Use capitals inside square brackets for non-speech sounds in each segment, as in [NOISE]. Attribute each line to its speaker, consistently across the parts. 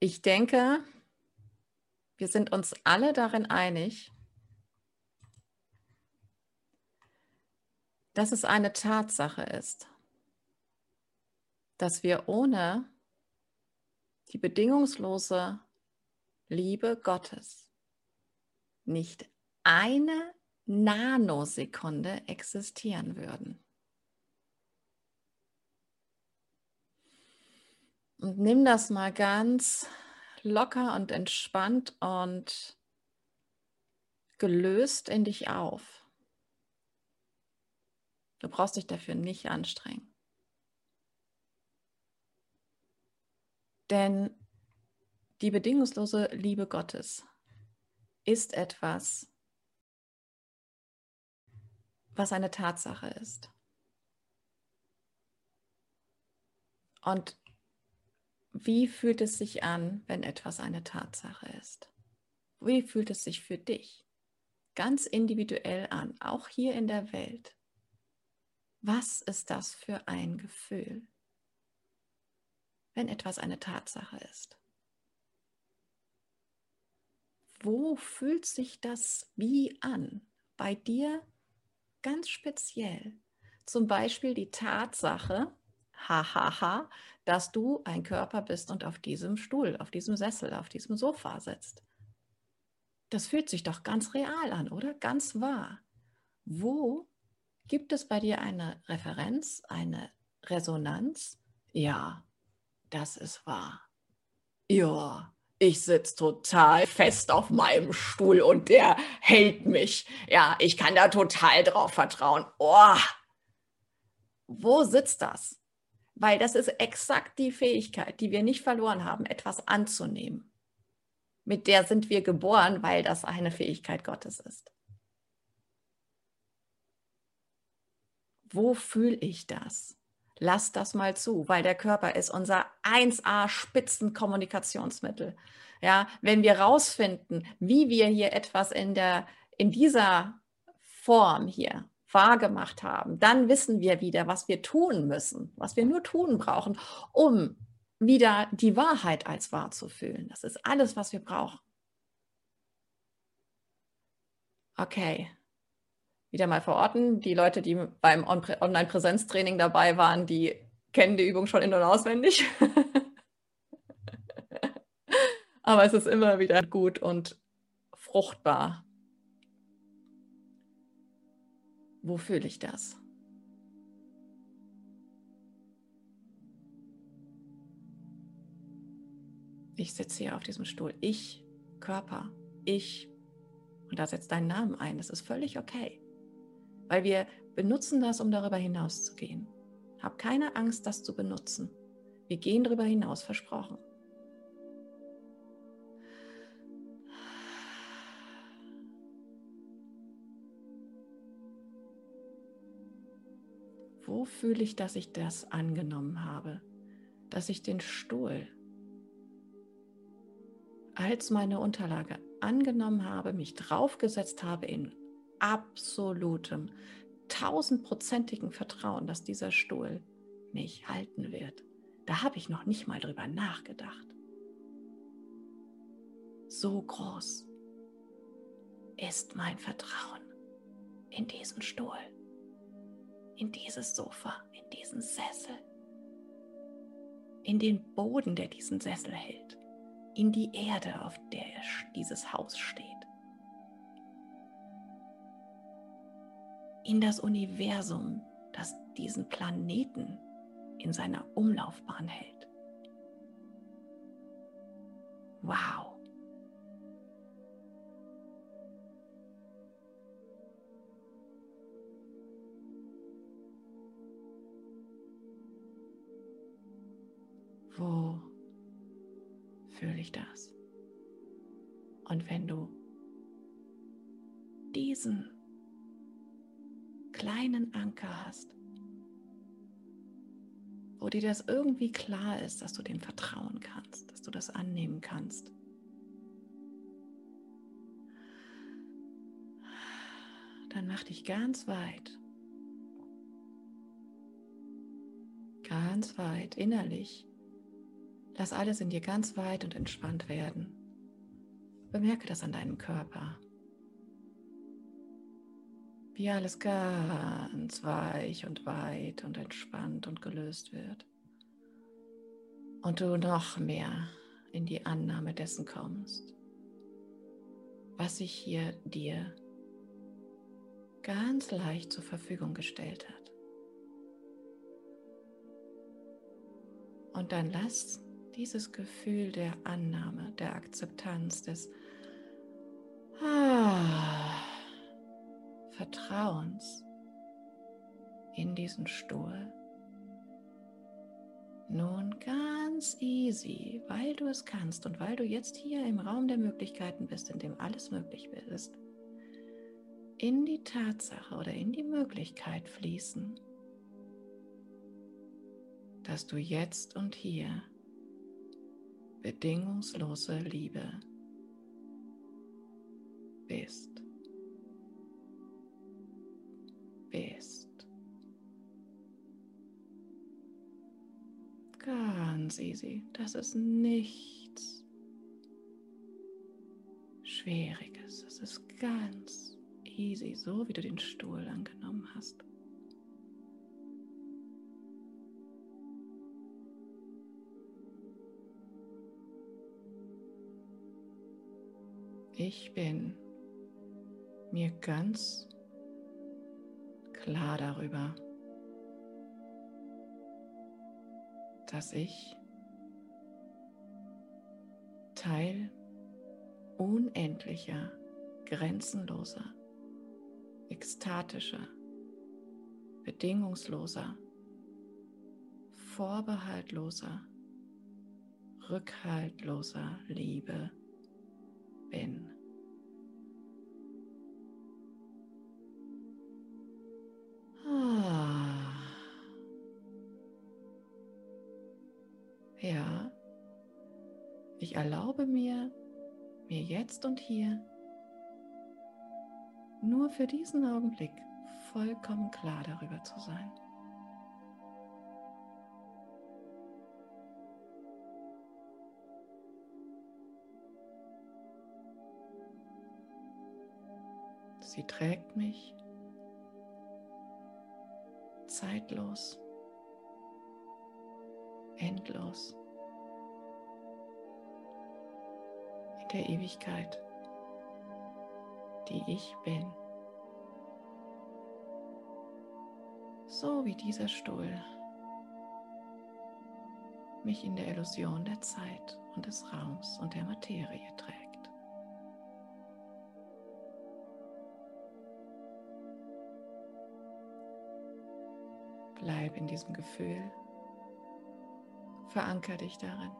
Speaker 1: ich denke, wir sind uns alle darin einig, dass es eine Tatsache ist, dass wir ohne die bedingungslose Liebe Gottes nicht eine Nanosekunde existieren würden. Und nimm das mal ganz locker und entspannt und gelöst in dich auf. Du brauchst dich dafür nicht anstrengen. Denn die bedingungslose Liebe Gottes ist etwas, was eine Tatsache ist. Und wie fühlt es sich an, wenn etwas eine Tatsache ist? Wie fühlt es sich für dich ganz individuell an, auch hier in der Welt? Was ist das für ein Gefühl, wenn etwas eine Tatsache ist? Wo fühlt sich das wie an? Bei dir ganz speziell. Zum Beispiel die Tatsache, hahaha, dass du ein Körper bist und auf diesem Stuhl, auf diesem Sessel, auf diesem Sofa sitzt. Das fühlt sich doch ganz real an, oder? Ganz wahr. Wo Gibt es bei dir eine Referenz, eine Resonanz? Ja, das ist wahr. Ja, ich sitze total fest auf meinem Stuhl und der hält mich. Ja, ich kann da total drauf vertrauen. Oh, wo sitzt das? Weil das ist exakt die Fähigkeit, die wir nicht verloren haben, etwas anzunehmen. Mit der sind wir geboren, weil das eine Fähigkeit Gottes ist. wo fühle ich das? Lass das mal zu, weil der Körper ist unser 1A Spitzenkommunikationsmittel. Ja, wenn wir rausfinden, wie wir hier etwas in der in dieser Form hier wahrgemacht haben, dann wissen wir wieder, was wir tun müssen, was wir nur tun brauchen, um wieder die Wahrheit als wahr zu fühlen. Das ist alles, was wir brauchen. Okay, wieder mal verorten. Die Leute, die beim Online-Präsenztraining dabei waren, die kennen die Übung schon in- und auswendig. [LAUGHS] Aber es ist immer wieder gut und fruchtbar. Wo fühle ich das? Ich sitze hier auf diesem Stuhl. Ich, Körper, ich. Und da setzt deinen Namen ein. Das ist völlig okay weil wir benutzen das, um darüber hinaus zu gehen. Hab keine Angst, das zu benutzen. Wir gehen darüber hinaus, versprochen. Wo fühle ich, dass ich das angenommen habe? Dass ich den Stuhl als meine Unterlage angenommen habe, mich draufgesetzt habe in absolutem, tausendprozentigen Vertrauen, dass dieser Stuhl mich halten wird. Da habe ich noch nicht mal drüber nachgedacht. So groß ist mein Vertrauen in diesen Stuhl, in dieses Sofa, in diesen Sessel, in den Boden, der diesen Sessel hält, in die Erde, auf der dieses Haus steht. in das Universum, das diesen Planeten in seiner Umlaufbahn hält. Wow. Fühle ich das? Und wenn du diesen kleinen Anker hast, wo dir das irgendwie klar ist, dass du dem vertrauen kannst, dass du das annehmen kannst. Dann mach dich ganz weit, ganz weit innerlich Lass alles in dir ganz weit und entspannt werden. Bemerke das an deinem Körper. Wie alles ganz weich und weit und entspannt und gelöst wird. Und du noch mehr in die Annahme dessen kommst, was sich hier dir ganz leicht zur Verfügung gestellt hat. Und dann lass dieses Gefühl der Annahme, der Akzeptanz, des ah, Vertrauens in diesen Stuhl. Nun ganz easy, weil du es kannst und weil du jetzt hier im Raum der Möglichkeiten bist, in dem alles möglich ist, in die Tatsache oder in die Möglichkeit fließen, dass du jetzt und hier bedingungslose Liebe bist. Bist. Ganz easy. Das ist nichts Schwieriges. Es ist ganz easy, so wie du den Stuhl angenommen hast. Ich bin mir ganz klar darüber, dass ich Teil unendlicher, grenzenloser, ekstatischer, bedingungsloser, vorbehaltloser, rückhaltloser Liebe bin. Ja, ich erlaube mir, mir jetzt und hier nur für diesen Augenblick vollkommen klar darüber zu sein. Sie trägt mich zeitlos endlos in der Ewigkeit, die ich bin. So wie dieser Stuhl mich in der Illusion der Zeit und des Raums und der Materie trägt. Bleib in diesem Gefühl Veranker dich darin.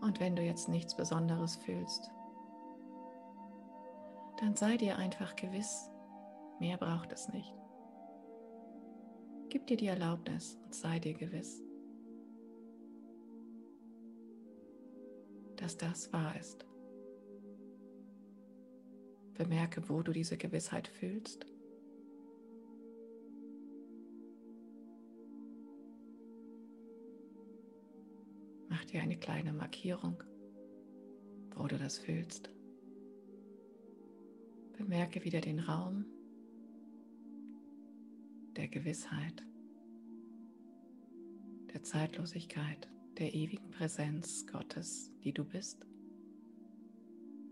Speaker 1: Und wenn du jetzt nichts Besonderes fühlst, dann sei dir einfach gewiss, mehr braucht es nicht. Gib dir die Erlaubnis und sei dir gewiss, dass das wahr ist. Bemerke, wo du diese Gewissheit fühlst Mach dir eine kleine Markierung, wo du das fühlst. Bemerke wieder den Raum der Gewissheit, der Zeitlosigkeit, der ewigen Präsenz Gottes, die du bist.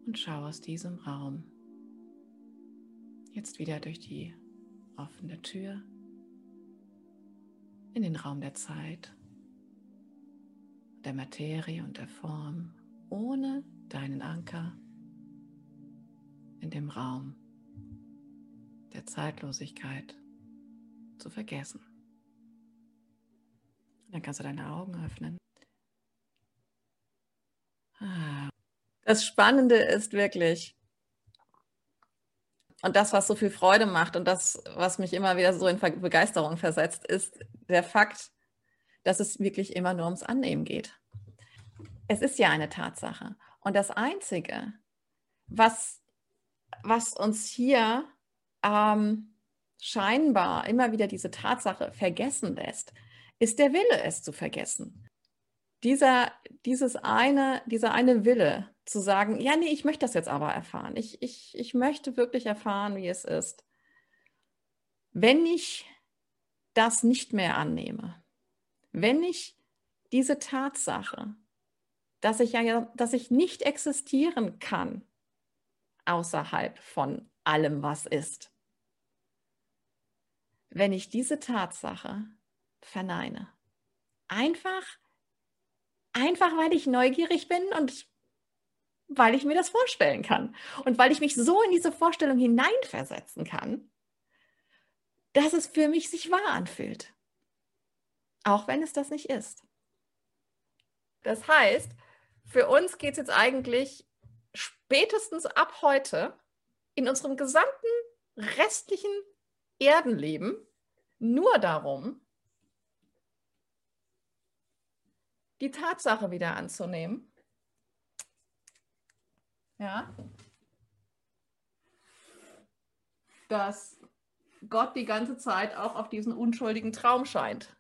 Speaker 1: Und schau aus diesem Raum jetzt wieder durch die offene Tür in den Raum der Zeit der Materie und der Form, ohne deinen Anker in dem Raum der Zeitlosigkeit zu vergessen. Dann kannst du deine Augen öffnen. Ah. Das Spannende ist wirklich, und das, was so viel Freude macht und das, was mich immer wieder so in Begeisterung versetzt, ist der Fakt, dass es wirklich immer nur ums Annehmen geht. Es ist ja eine Tatsache. Und das Einzige, was, was uns hier ähm, scheinbar immer wieder diese Tatsache vergessen lässt, ist der Wille, es zu vergessen. Dieser, dieses eine, dieser eine Wille zu sagen, ja, nee, ich möchte das jetzt aber erfahren. Ich, ich, ich möchte wirklich erfahren, wie es ist. Wenn ich das nicht mehr annehme, wenn ich diese Tatsache, dass ich ja, dass ich nicht existieren kann außerhalb von allem, was ist, wenn ich diese Tatsache verneine. Einfach, einfach weil ich neugierig bin und weil ich mir das vorstellen kann und weil ich mich so in diese Vorstellung hineinversetzen kann, dass es für mich sich wahr anfühlt. Auch wenn es das nicht ist. Das heißt, für uns geht es jetzt eigentlich spätestens ab heute in unserem gesamten restlichen Erdenleben nur darum, die Tatsache wieder anzunehmen. Ja. Dass Gott die ganze Zeit auch auf diesen unschuldigen Traum scheint.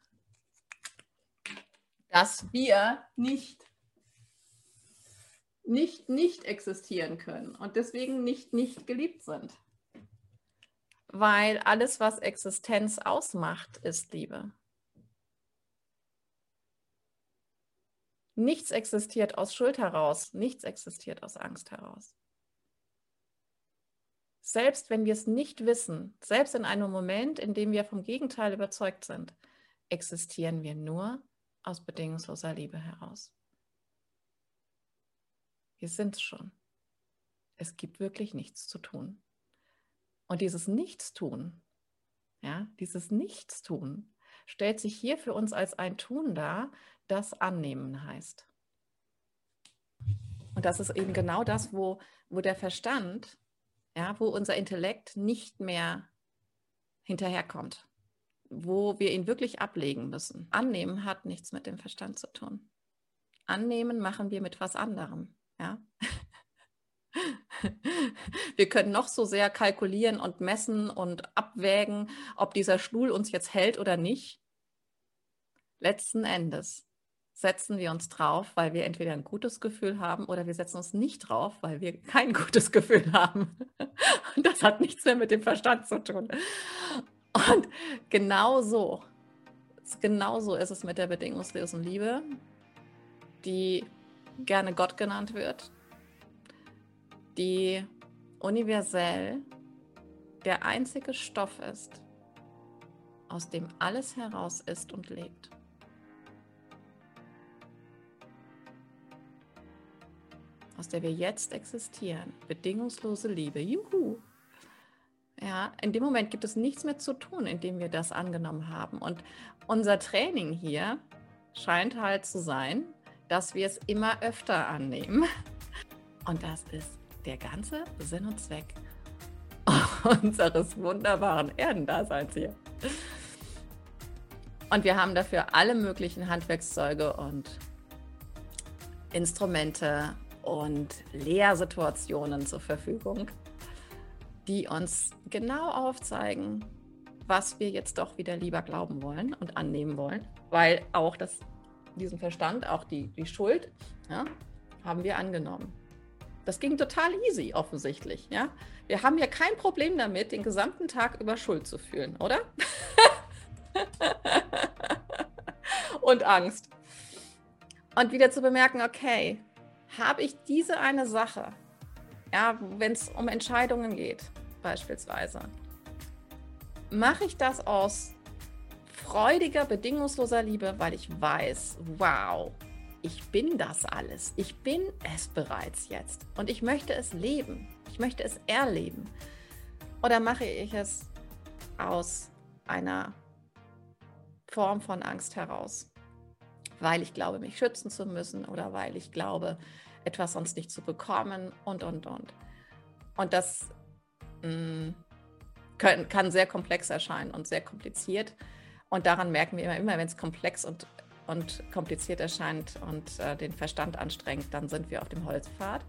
Speaker 1: Dass wir nicht, nicht, nicht existieren können und deswegen nicht, nicht geliebt sind. Weil alles, was Existenz ausmacht, ist Liebe. Nichts existiert aus Schuld heraus, nichts existiert aus Angst heraus. Selbst wenn wir es nicht wissen, selbst in einem Moment, in dem wir vom Gegenteil überzeugt sind, existieren wir nur aus bedingungsloser Liebe heraus. Wir sind es schon. Es gibt wirklich nichts zu tun. Und dieses Nichtstun, ja, dieses Nichtstun stellt sich hier für uns als ein Tun dar, das Annehmen heißt. Und das ist eben genau das, wo, wo der Verstand, ja, wo unser Intellekt nicht mehr hinterherkommt, wo wir ihn wirklich ablegen müssen. Annehmen hat nichts mit dem Verstand zu tun. Annehmen machen wir mit was anderem. Ja? [LAUGHS] Wir können noch so sehr kalkulieren und messen und abwägen, ob dieser Stuhl uns jetzt hält oder nicht. Letzten Endes setzen wir uns drauf, weil wir entweder ein gutes Gefühl haben oder wir setzen uns nicht drauf, weil wir kein [LAUGHS] gutes Gefühl haben. Und das hat nichts mehr mit dem Verstand zu tun. Und genau so, genau ist es mit der bedingungslosen Liebe, die gerne Gott genannt wird, die universell der einzige Stoff ist, aus dem alles heraus ist und lebt. aus der wir jetzt existieren, bedingungslose Liebe, juhu. Ja, in dem Moment gibt es nichts mehr zu tun, indem wir das angenommen haben. Und unser Training hier scheint halt zu sein, dass wir es immer öfter annehmen. Und das ist der ganze Sinn und Zweck [LAUGHS] unseres wunderbaren Erdendaseins hier. Und wir haben dafür alle möglichen Handwerkszeuge und Instrumente und Lehrsituationen zur Verfügung, die uns genau aufzeigen, was wir jetzt doch wieder lieber glauben wollen und annehmen wollen, weil auch das, diesen Verstand, auch die, die Schuld, ja, haben wir angenommen. Das ging total easy, offensichtlich. Ja? Wir haben ja kein Problem damit, den gesamten Tag über Schuld zu fühlen, oder? [LAUGHS] und Angst. Und wieder zu bemerken, okay, habe ich diese eine Sache, ja, wenn es um Entscheidungen geht, beispielsweise, mache ich das aus freudiger, bedingungsloser Liebe, weil ich weiß, wow, ich bin das alles. Ich bin es bereits jetzt und ich möchte es leben. Ich möchte es erleben. Oder mache ich es aus einer Form von Angst heraus? weil ich glaube, mich schützen zu müssen oder weil ich glaube, etwas sonst nicht zu bekommen und, und, und. Und das mh, mm, können, kann sehr komplex erscheinen und sehr kompliziert. Und daran merken wir immer, immer wenn es komplex und, und kompliziert erscheint und äh, den Verstand anstrengt, dann sind wir auf dem Holzpfad.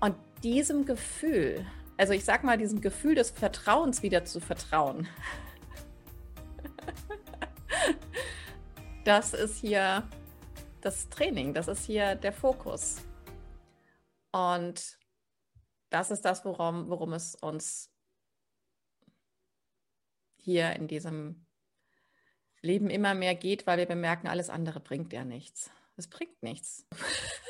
Speaker 1: Und diesem Gefühl also ich sag mal, diesem Gefühl des Vertrauens wieder zu vertrauen. [LAUGHS] Das ist hier das Training, das ist hier der Fokus. Und das ist das, worum, worum es uns hier in diesem Leben immer mehr geht, weil wir bemerken, alles andere bringt ja nichts. Es bringt nichts. [LAUGHS]